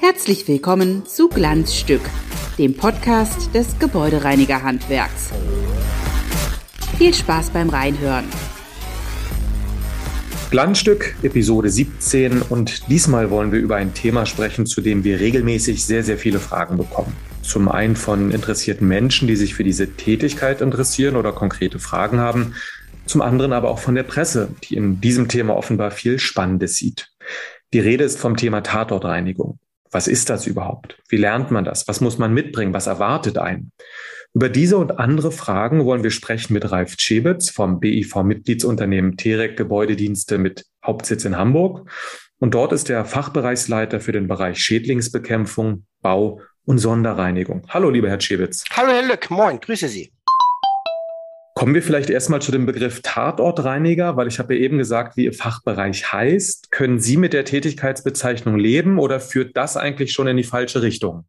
Herzlich willkommen zu Glanzstück, dem Podcast des Gebäudereinigerhandwerks. Viel Spaß beim Reinhören. Glanzstück, Episode 17 und diesmal wollen wir über ein Thema sprechen, zu dem wir regelmäßig sehr, sehr viele Fragen bekommen. Zum einen von interessierten Menschen, die sich für diese Tätigkeit interessieren oder konkrete Fragen haben. Zum anderen aber auch von der Presse, die in diesem Thema offenbar viel Spannendes sieht. Die Rede ist vom Thema Tatortreinigung. Was ist das überhaupt? Wie lernt man das? Was muss man mitbringen? Was erwartet einen? Über diese und andere Fragen wollen wir sprechen mit Ralf Tschebitz vom BIV-Mitgliedsunternehmen Terek Gebäudedienste mit Hauptsitz in Hamburg. Und dort ist er Fachbereichsleiter für den Bereich Schädlingsbekämpfung, Bau und Sonderreinigung. Hallo, lieber Herr Tschebitz. Hallo, Herr Lück. Moin, grüße Sie. Kommen wir vielleicht erstmal zu dem Begriff Tatortreiniger, weil ich habe ja eben gesagt, wie Ihr Fachbereich heißt. Können Sie mit der Tätigkeitsbezeichnung leben oder führt das eigentlich schon in die falsche Richtung?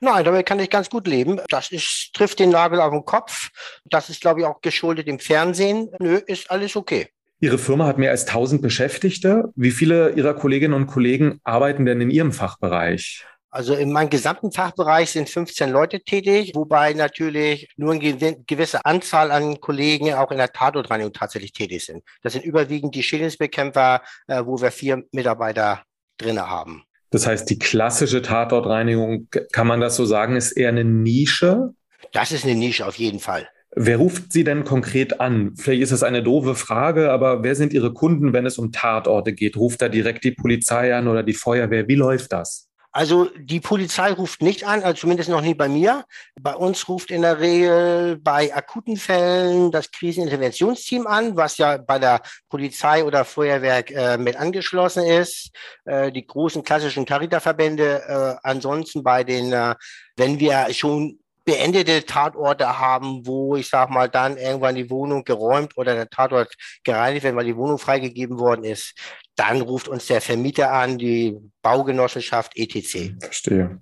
Nein, damit kann ich ganz gut leben. Das ist, trifft den Nagel auf den Kopf. Das ist, glaube ich, auch geschuldet im Fernsehen. Nö, ist alles okay. Ihre Firma hat mehr als 1000 Beschäftigte. Wie viele Ihrer Kolleginnen und Kollegen arbeiten denn in Ihrem Fachbereich? Also in meinem gesamten Fachbereich sind 15 Leute tätig, wobei natürlich nur eine gewisse Anzahl an Kollegen auch in der Tatortreinigung tatsächlich tätig sind. Das sind überwiegend die Schädlingsbekämpfer, äh, wo wir vier Mitarbeiter drinne haben. Das heißt, die klassische Tatortreinigung, kann man das so sagen, ist eher eine Nische? Das ist eine Nische auf jeden Fall. Wer ruft Sie denn konkret an? Vielleicht ist das eine doofe Frage, aber wer sind Ihre Kunden, wenn es um Tatorte geht? Ruft da direkt die Polizei an oder die Feuerwehr? Wie läuft das? Also die Polizei ruft nicht an, also zumindest noch nie bei mir. Bei uns ruft in der Regel bei akuten Fällen das Kriseninterventionsteam an, was ja bei der Polizei oder Feuerwehr äh, mit angeschlossen ist. Äh, die großen klassischen Caritas-Verbände. Äh, ansonsten bei den, äh, wenn wir schon beendete Tatorte haben, wo ich sag mal dann irgendwann die Wohnung geräumt oder der Tatort gereinigt wird, weil die Wohnung freigegeben worden ist, dann ruft uns der Vermieter an, die Baugenossenschaft etc. Verstehe.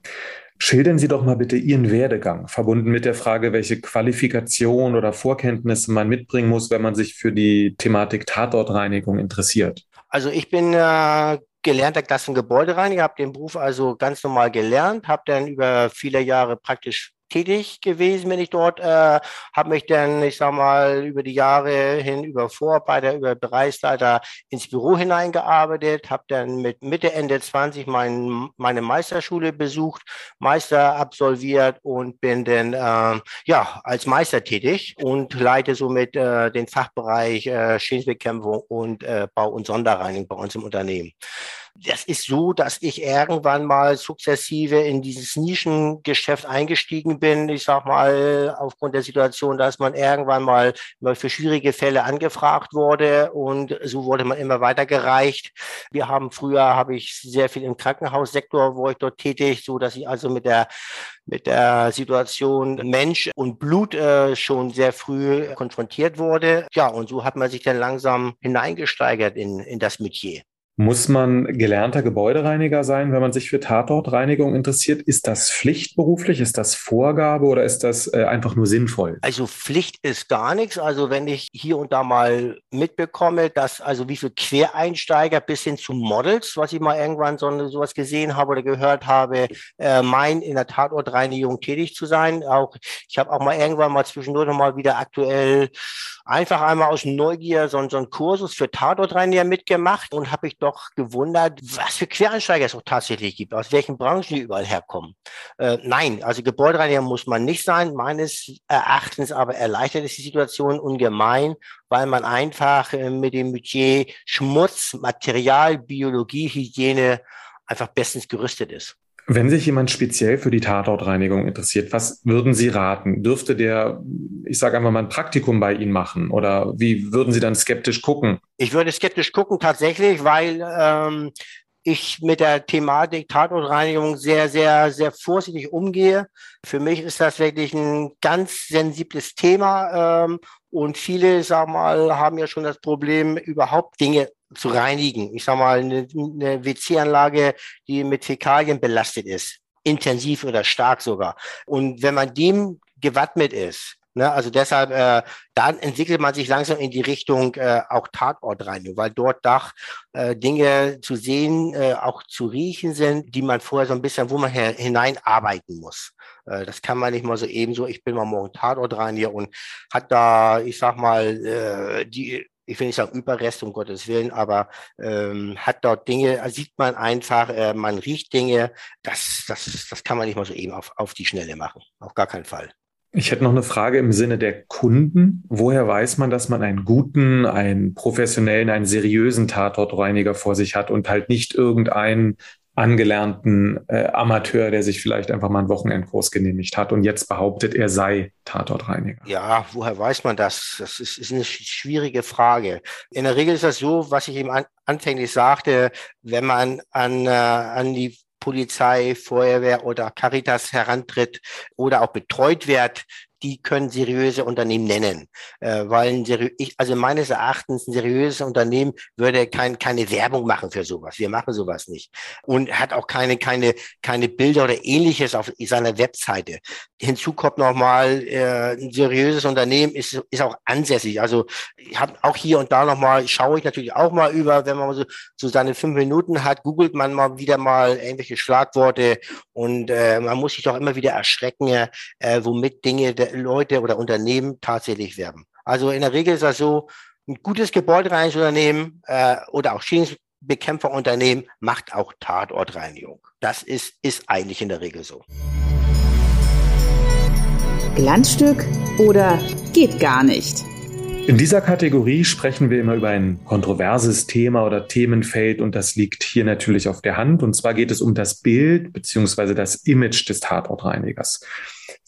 Schildern Sie doch mal bitte Ihren Werdegang, verbunden mit der Frage, welche Qualifikation oder Vorkenntnisse man mitbringen muss, wenn man sich für die Thematik Tatortreinigung interessiert. Also ich bin äh, gelernter Klassengebäudereiniger, habe den Beruf also ganz normal gelernt, habe dann über viele Jahre praktisch tätig gewesen, wenn ich dort äh, habe mich dann, ich sag mal, über die Jahre hin über Vorarbeiter, über Bereichsleiter ins Büro hineingearbeitet, habe dann mit Mitte, Ende 20 mein, meine Meisterschule besucht, Meister absolviert und bin dann äh, ja als Meister tätig und leite somit äh, den Fachbereich äh, Schädlingsbekämpfung und äh, Bau- und Sonderreinigung bei uns im Unternehmen das ist so, dass ich irgendwann mal sukzessive in dieses Nischengeschäft eingestiegen bin. Ich sag mal, aufgrund der Situation, dass man irgendwann mal für schwierige Fälle angefragt wurde und so wurde man immer weitergereicht. Wir haben früher, habe ich sehr viel im Krankenhaussektor, wo ich dort tätig, so dass ich also mit der mit der Situation Mensch und Blut äh, schon sehr früh konfrontiert wurde. Ja, und so hat man sich dann langsam hineingesteigert in, in das Metier. Muss man gelernter Gebäudereiniger sein, wenn man sich für Tatortreinigung interessiert? Ist das pflichtberuflich? Ist das Vorgabe oder ist das äh, einfach nur sinnvoll? Also Pflicht ist gar nichts. Also wenn ich hier und da mal mitbekomme, dass also wie viele Quereinsteiger bis hin zu Models, was ich mal irgendwann so sowas gesehen habe oder gehört habe, äh, meinen in der Tatortreinigung tätig zu sein. Auch ich habe auch mal irgendwann mal zwischendurch noch mal wieder aktuell einfach einmal aus Neugier so, so einen Kursus für Tatortreiniger mitgemacht und habe ich doch gewundert, was für Quereinsteiger es auch tatsächlich gibt, aus welchen Branchen die überall herkommen. Äh, nein, also Gebäudereiniger muss man nicht sein. Meines Erachtens aber erleichtert es die Situation ungemein, weil man einfach äh, mit dem Budget Schmutz, Material, Biologie, Hygiene einfach bestens gerüstet ist. Wenn sich jemand speziell für die Tatortreinigung interessiert, was würden Sie raten? Dürfte der, ich sage einfach mal, ein Praktikum bei Ihnen machen? Oder wie würden Sie dann skeptisch gucken? Ich würde skeptisch gucken tatsächlich, weil ähm, ich mit der Thematik Tatortreinigung sehr, sehr, sehr vorsichtig umgehe. Für mich ist das wirklich ein ganz sensibles Thema. Ähm, und viele, sag mal, haben ja schon das Problem, überhaupt Dinge zu reinigen. Ich sage mal, eine, eine WC-Anlage, die mit Fäkalien belastet ist, intensiv oder stark sogar. Und wenn man dem gewappnet ist, Ne? Also deshalb, äh, dann entwickelt man sich langsam in die Richtung äh, auch Tatortreinigung, weil dort Dach äh, Dinge zu sehen, äh, auch zu riechen sind, die man vorher so ein bisschen, wo man hineinarbeiten muss. Äh, das kann man nicht mal so ebenso. Ich bin mal morgen Tatortreiniger und hat da, ich sag mal, äh, die ich will nicht sagen Überreste, um Gottes Willen, aber ähm, hat dort Dinge, sieht man einfach, äh, man riecht Dinge, das, das, das kann man nicht mal so eben auf, auf die Schnelle machen. Auf gar keinen Fall. Ich hätte noch eine Frage im Sinne der Kunden. Woher weiß man, dass man einen guten, einen professionellen, einen seriösen Tatortreiniger vor sich hat und halt nicht irgendeinen angelernten äh, Amateur, der sich vielleicht einfach mal einen Wochenendkurs genehmigt hat und jetzt behauptet, er sei Tatortreiniger? Ja, woher weiß man das? Das ist, ist eine schwierige Frage. In der Regel ist das so, was ich eben an, anfänglich sagte, wenn man an, äh, an die Polizei, Feuerwehr oder Caritas herantritt oder auch betreut wird, die können seriöse Unternehmen nennen. Äh, weil ein seriö ich, also meines Erachtens ein seriöses Unternehmen würde kein, keine Werbung machen für sowas. Wir machen sowas nicht. Und hat auch keine, keine, keine Bilder oder ähnliches auf seiner Webseite. Hinzu kommt nochmal, äh, ein seriöses Unternehmen ist, ist auch ansässig. Also ich habe auch hier und da nochmal, schaue ich natürlich auch mal über, wenn man so, so seine fünf Minuten hat, googelt man mal wieder mal irgendwelche Schlagworte und äh, man muss sich doch immer wieder erschrecken, äh, womit Dinge Leute oder Unternehmen tatsächlich werben. Also in der Regel ist das so, ein gutes Gebäudereinigungsunternehmen äh, oder auch Schädlingsbekämpferunternehmen macht auch Tatortreinigung. Das ist, ist eigentlich in der Regel so. Glanzstück oder geht gar nicht? In dieser Kategorie sprechen wir immer über ein kontroverses Thema oder Themenfeld und das liegt hier natürlich auf der Hand. Und zwar geht es um das Bild beziehungsweise das Image des Tatortreinigers.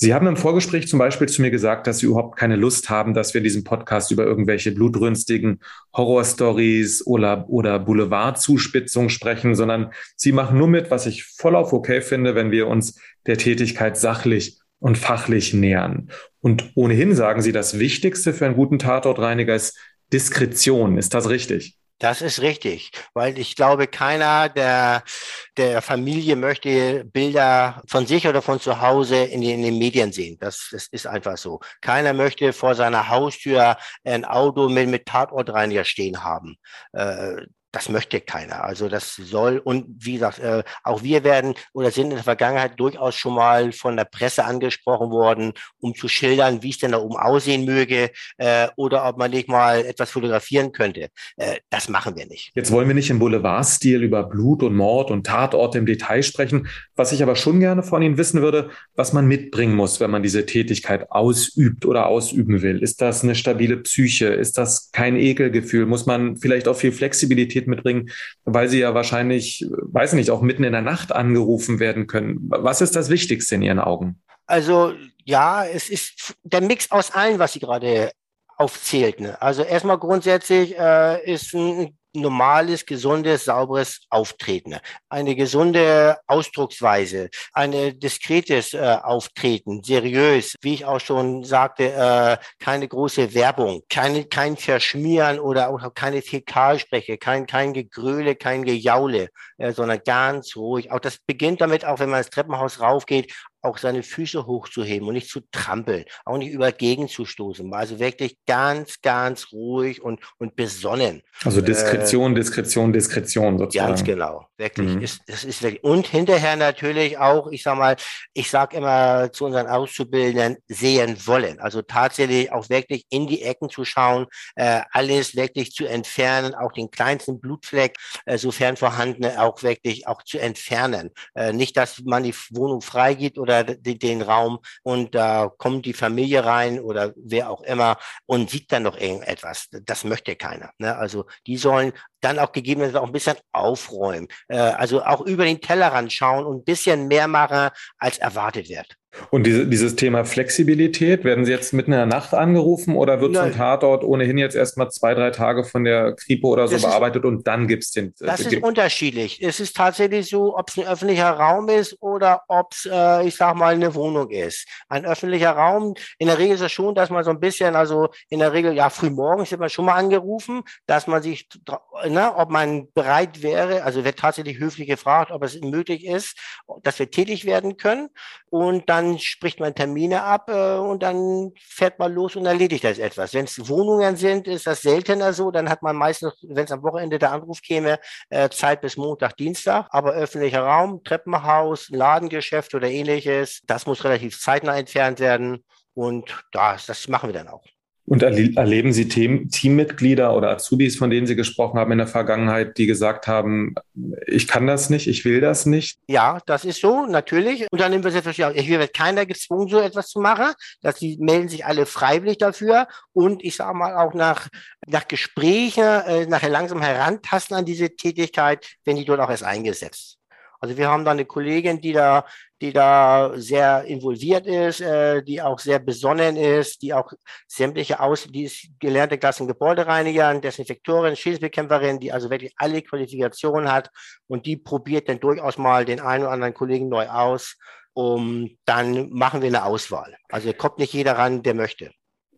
Sie haben im Vorgespräch zum Beispiel zu mir gesagt, dass Sie überhaupt keine Lust haben, dass wir in diesem Podcast über irgendwelche blutrünstigen Horrorstories oder, oder Boulevardzuspitzungen sprechen, sondern Sie machen nur mit, was ich voll auf okay finde, wenn wir uns der Tätigkeit sachlich und fachlich nähern. Und ohnehin sagen Sie, das Wichtigste für einen guten Tatortreiniger ist Diskretion. Ist das richtig? Das ist richtig, weil ich glaube, keiner der, der Familie möchte Bilder von sich oder von zu Hause in, den, in den Medien sehen. Das, das ist einfach so. Keiner möchte vor seiner Haustür ein Auto mit, mit Tatortreiniger stehen haben. Äh, das möchte keiner. Also das soll und wie gesagt, äh, auch wir werden oder sind in der Vergangenheit durchaus schon mal von der Presse angesprochen worden, um zu schildern, wie es denn da oben aussehen möge äh, oder ob man nicht mal etwas fotografieren könnte. Äh, das machen wir nicht. Jetzt wollen wir nicht im Boulevardstil über Blut und Mord und Tatorte im Detail sprechen. Was ich aber schon gerne von Ihnen wissen würde, was man mitbringen muss, wenn man diese Tätigkeit ausübt oder ausüben will. Ist das eine stabile Psyche? Ist das kein Ekelgefühl? Muss man vielleicht auch viel Flexibilität Flexibilität mitbringen, weil sie ja wahrscheinlich, weiß nicht, auch mitten in der Nacht angerufen werden können. Was ist das Wichtigste in Ihren Augen? Also ja, es ist der Mix aus allen, was Sie gerade aufzählt. Ne? Also erstmal grundsätzlich äh, ist ein normales, gesundes, sauberes Auftreten, eine gesunde Ausdrucksweise, eine diskretes äh, Auftreten, seriös, wie ich auch schon sagte, äh, keine große Werbung, keine, kein Verschmieren oder auch keine Fäkalspreche, kein, kein Gegröle, kein Gejaule, äh, sondern ganz ruhig. Auch das beginnt damit, auch wenn man ins Treppenhaus raufgeht, auch seine Füße hochzuheben und nicht zu trampeln, auch nicht über Gegend zu stoßen. Also wirklich ganz, ganz ruhig und, und besonnen. Also Diskretion, äh, Diskretion, Diskretion sozusagen. Ganz genau. Wirklich. Mhm. Ist, das ist wirklich. Und hinterher natürlich auch, ich sag mal, ich sag immer zu unseren Auszubildenden, sehen wollen. Also tatsächlich auch wirklich in die Ecken zu schauen, äh, alles wirklich zu entfernen, auch den kleinsten Blutfleck, äh, sofern vorhanden, auch wirklich auch zu entfernen. Äh, nicht, dass man die Wohnung freigibt oder oder den Raum und da kommt die Familie rein oder wer auch immer und sieht dann noch irgendetwas. Das möchte keiner. Ne? Also die sollen dann auch gegebenenfalls auch ein bisschen aufräumen. Äh, also auch über den Tellerrand schauen und ein bisschen mehr machen, als erwartet wird. Und diese, dieses Thema Flexibilität, werden Sie jetzt mitten in der Nacht angerufen oder wird Nein. ein Tatort ohnehin jetzt erstmal zwei, drei Tage von der Kripo oder so das bearbeitet ist, und dann gibt es den? Äh, das ist unterschiedlich. Es ist tatsächlich so, ob es ein öffentlicher Raum ist oder ob es, äh, ich sag mal, eine Wohnung ist. Ein öffentlicher Raum, in der Regel ist es schon, dass man so ein bisschen, also in der Regel, ja, frühmorgens wird man schon mal angerufen, dass man sich, ne, ob man bereit wäre, also wird tatsächlich höflich gefragt, ob es möglich ist, dass wir tätig werden können. Und dann dann spricht man Termine ab äh, und dann fährt man los und erledigt das etwas. Wenn es Wohnungen sind, ist das seltener so. Dann hat man meistens, wenn es am Wochenende der Anruf käme, äh, Zeit bis Montag, Dienstag. Aber öffentlicher Raum, Treppenhaus, Ladengeschäft oder ähnliches, das muss relativ zeitnah entfernt werden. Und das, das machen wir dann auch. Und erleben Sie Teammitglieder oder Azubis, von denen Sie gesprochen haben in der Vergangenheit, die gesagt haben, ich kann das nicht, ich will das nicht? Ja, das ist so, natürlich. Und dann nehmen wir selbstverständlich, hier wird keiner gezwungen, so etwas zu machen. Dass die melden sich alle freiwillig dafür. Und ich sage mal auch nach, nach Gesprächen, äh, nachher langsam herantasten an diese Tätigkeit, wenn die dort auch erst eingesetzt. Also wir haben da eine Kollegin, die da, die da sehr involviert ist, äh, die auch sehr besonnen ist, die auch sämtliche aus, die ist gelernte Klassen Gebäudereinigerin, Desinfektorin, Schädlingsbekämpferin, die also wirklich alle Qualifikationen hat und die probiert dann durchaus mal den einen oder anderen Kollegen neu aus. Um, dann machen wir eine Auswahl. Also kommt nicht jeder ran, der möchte.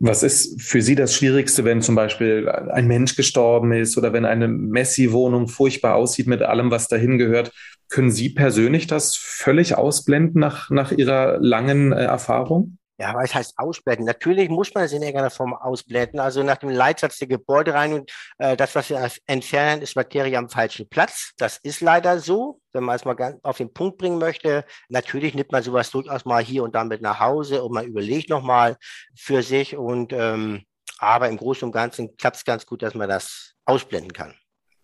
Was ist für Sie das Schwierigste, wenn zum Beispiel ein Mensch gestorben ist oder wenn eine Messi-Wohnung furchtbar aussieht mit allem, was dahin gehört? Können Sie persönlich das völlig ausblenden nach, nach Ihrer langen äh, Erfahrung? Ja, was heißt ausblenden? Natürlich muss man es in irgendeiner Form ausblenden. Also nach dem Leitsatz der Gebäudereinigung, äh, das, was wir entfernen, ist Materie am falschen Platz. Das ist leider so, wenn man es mal ganz auf den Punkt bringen möchte. Natürlich nimmt man sowas durchaus mal hier und da mit nach Hause und man überlegt nochmal für sich. Und ähm, aber im Großen und Ganzen klappt es ganz gut, dass man das ausblenden kann.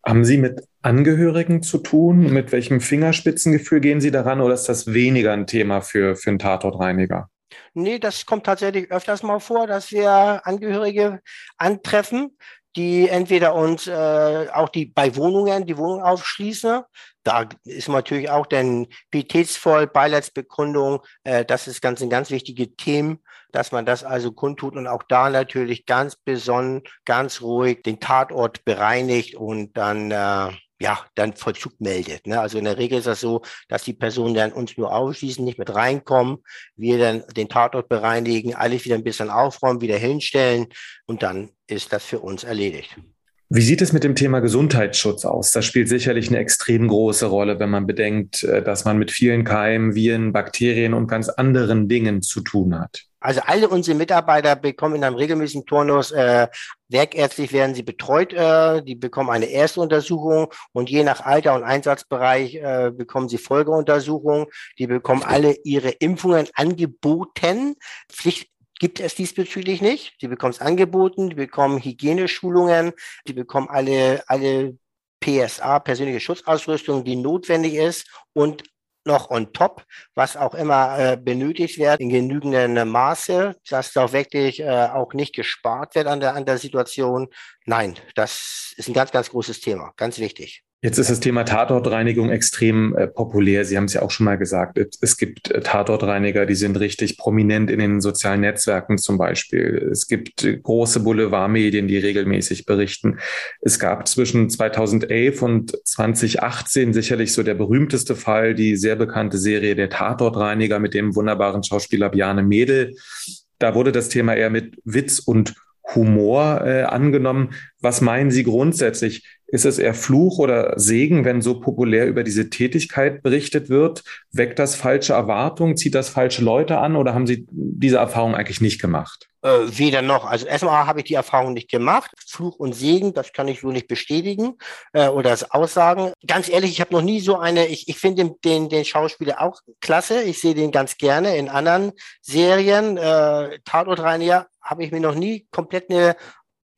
Haben Sie mit Angehörigen zu tun? Mit welchem Fingerspitzengefühl gehen Sie daran oder ist das weniger ein Thema für, für einen Tatortreiniger? Nee, das kommt tatsächlich öfters mal vor, dass wir Angehörige antreffen, die entweder uns äh, auch die bei Wohnungen die Wohnung aufschließen. Da ist natürlich auch denn pietätsvoll, Beileidsbekundung, äh, das ist ganz ein ganz wichtige Thema, dass man das also kundtut und auch da natürlich ganz besonnen, ganz ruhig den Tatort bereinigt und dann äh, ja, dann Vollzug meldet. Ne? Also in der Regel ist das so, dass die Personen dann uns nur ausschließen, nicht mit reinkommen, wir dann den Tatort bereinigen, alles wieder ein bisschen aufräumen, wieder hinstellen und dann ist das für uns erledigt. Wie sieht es mit dem Thema Gesundheitsschutz aus? Das spielt sicherlich eine extrem große Rolle, wenn man bedenkt, äh, dass man mit vielen Keimen, Viren, Bakterien und ganz anderen Dingen zu tun hat. Also alle unsere Mitarbeiter bekommen in einem regelmäßigen Turnus, äh, werkärztlich werden sie betreut, äh, die bekommen eine erste Untersuchung und je nach Alter und Einsatzbereich äh, bekommen sie Folgeuntersuchungen. Die bekommen alle ihre Impfungen angeboten. Pflicht gibt es diesbezüglich nicht. Die bekommen es angeboten, die bekommen Hygieneschulungen, die bekommen alle, alle PSA, persönliche Schutzausrüstung, die notwendig ist und noch on top, was auch immer äh, benötigt wird, in genügendem Maße, dass da wirklich äh, auch nicht gespart wird an der, an der Situation. Nein, das ist ein ganz, ganz großes Thema, ganz wichtig. Jetzt ist das Thema Tatortreinigung extrem äh, populär. Sie haben es ja auch schon mal gesagt. Es gibt äh, Tatortreiniger, die sind richtig prominent in den sozialen Netzwerken zum Beispiel. Es gibt äh, große Boulevardmedien, die regelmäßig berichten. Es gab zwischen 2011 und 2018 sicherlich so der berühmteste Fall, die sehr bekannte Serie Der Tatortreiniger mit dem wunderbaren Schauspieler Bjarne Mädel. Da wurde das Thema eher mit Witz und Humor äh, angenommen. Was meinen Sie grundsätzlich? Ist es eher Fluch oder Segen, wenn so populär über diese Tätigkeit berichtet wird? Weckt das falsche Erwartungen? Zieht das falsche Leute an? Oder haben Sie diese Erfahrung eigentlich nicht gemacht? Äh, weder noch. Also erstmal habe ich die Erfahrung nicht gemacht. Fluch und Segen, das kann ich so nicht bestätigen äh, oder das Aussagen. Ganz ehrlich, ich habe noch nie so eine, ich, ich finde den, den, den Schauspieler auch klasse. Ich sehe den ganz gerne in anderen Serien. Äh, Tatortreiniger habe ich mir noch nie komplett eine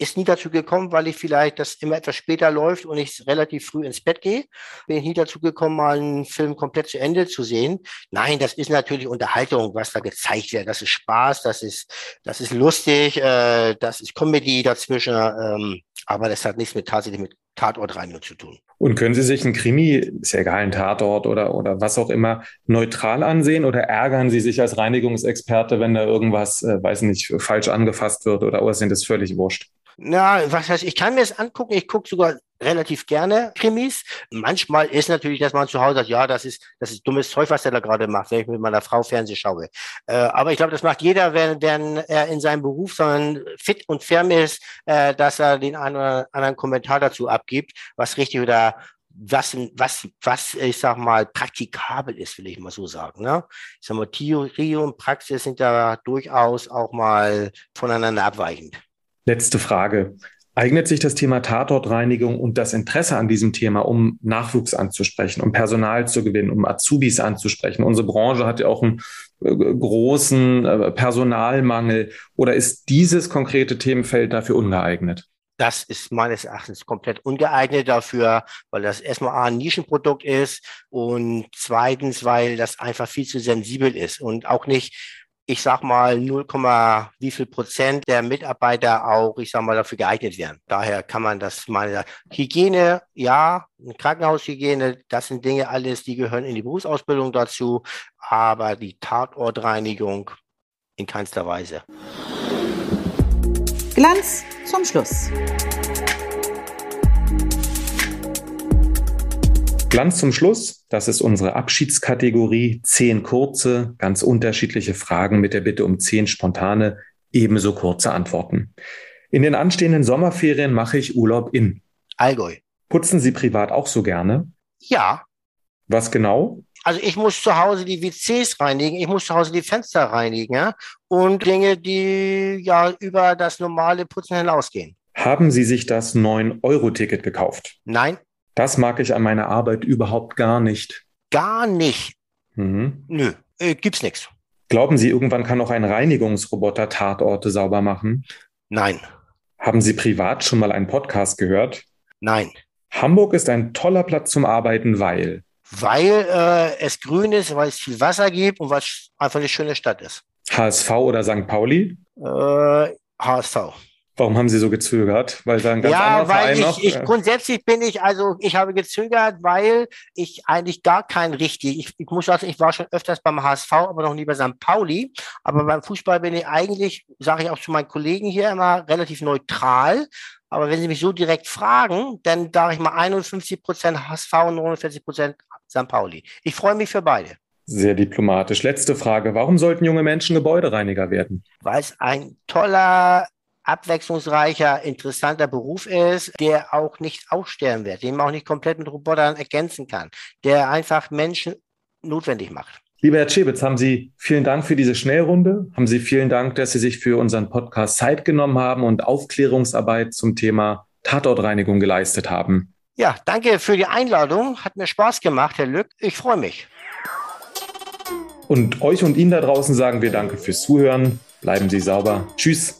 ist nie dazu gekommen, weil ich vielleicht das immer etwas später läuft und ich relativ früh ins Bett gehe. Bin ich nie dazu gekommen, mal einen Film komplett zu Ende zu sehen. Nein, das ist natürlich Unterhaltung, was da gezeigt wird. Das ist Spaß, das ist, das ist lustig, äh, das ist Comedy dazwischen. Ähm, aber das hat nichts mit tatsächlich mit Tatortreinigung zu tun. Und können Sie sich ein Krimi, ist ja egal, ein Tatort oder, oder was auch immer, neutral ansehen oder ärgern Sie sich als Reinigungsexperte, wenn da irgendwas, äh, weiß nicht, falsch angefasst wird oder, oder sind das völlig wurscht? Na, was heißt, ich kann mir das angucken. Ich gucke sogar relativ gerne Krimis. Manchmal ist natürlich, dass man zu Hause sagt, ja, das ist, das ist dummes Zeug, was er da gerade macht, wenn ich mit meiner Frau Fernsehen schaue. Äh, aber ich glaube, das macht jeder, wenn, wenn er in seinem Beruf sondern fit und firm ist, äh, dass er den einen oder anderen Kommentar dazu abgibt, was richtig oder was, was, was, ich sag mal, praktikabel ist, will ich mal so sagen. Ne? Ich sag mal, Theorie und Praxis sind da durchaus auch mal voneinander abweichend. Letzte Frage. Eignet sich das Thema Tatortreinigung und das Interesse an diesem Thema, um Nachwuchs anzusprechen, um Personal zu gewinnen, um Azubis anzusprechen? Unsere Branche hat ja auch einen äh, großen äh, Personalmangel. Oder ist dieses konkrete Themenfeld dafür ungeeignet? Das ist meines Erachtens komplett ungeeignet dafür, weil das erstmal ein Nischenprodukt ist und zweitens, weil das einfach viel zu sensibel ist und auch nicht ich sag mal 0, wie viel Prozent der Mitarbeiter auch, ich sag mal, dafür geeignet werden. Daher kann man das mal Hygiene, ja, Krankenhaushygiene, das sind Dinge alles, die gehören in die Berufsausbildung dazu, aber die Tatortreinigung in keinster Weise. Glanz zum Schluss. Glanz zum Schluss, das ist unsere Abschiedskategorie. Zehn kurze, ganz unterschiedliche Fragen mit der Bitte um zehn spontane, ebenso kurze Antworten. In den anstehenden Sommerferien mache ich Urlaub in Allgäu. Putzen Sie privat auch so gerne? Ja. Was genau? Also ich muss zu Hause die WCs reinigen, ich muss zu Hause die Fenster reinigen ja? und Dinge, die ja über das normale Putzen hinausgehen. Haben Sie sich das 9-Euro-Ticket gekauft? Nein. Das mag ich an meiner Arbeit überhaupt gar nicht. Gar nicht? Mhm. Nö, äh, gibt's nichts. Glauben Sie, irgendwann kann auch ein Reinigungsroboter Tatorte sauber machen? Nein. Haben Sie privat schon mal einen Podcast gehört? Nein. Hamburg ist ein toller Platz zum Arbeiten, weil? Weil äh, es grün ist, weil es viel Wasser gibt und weil es einfach eine schöne Stadt ist. HSV oder St. Pauli? Äh, HSV. Warum haben Sie so gezögert? Weil da ein ganz ja, weil ich, noch, ich äh, grundsätzlich bin ich, also ich habe gezögert, weil ich eigentlich gar kein richtig, ich, ich muss sagen, ich war schon öfters beim HSV, aber noch nie bei St. Pauli. Aber beim Fußball bin ich eigentlich, sage ich auch zu meinen Kollegen hier immer, relativ neutral. Aber wenn Sie mich so direkt fragen, dann sage ich mal 51 Prozent HSV und 49 Prozent St. Pauli. Ich freue mich für beide. Sehr diplomatisch. Letzte Frage. Warum sollten junge Menschen Gebäudereiniger werden? Weil es ein toller abwechslungsreicher, interessanter Beruf ist, der auch nicht aussterben wird, den man auch nicht komplett mit Robotern ergänzen kann, der einfach Menschen notwendig macht. Lieber Herr Czebitz, haben Sie vielen Dank für diese Schnellrunde. Haben Sie vielen Dank, dass Sie sich für unseren Podcast Zeit genommen haben und Aufklärungsarbeit zum Thema Tatortreinigung geleistet haben. Ja, danke für die Einladung. Hat mir Spaß gemacht, Herr Lück. Ich freue mich. Und euch und Ihnen da draußen sagen wir Danke fürs Zuhören. Bleiben Sie sauber. Tschüss.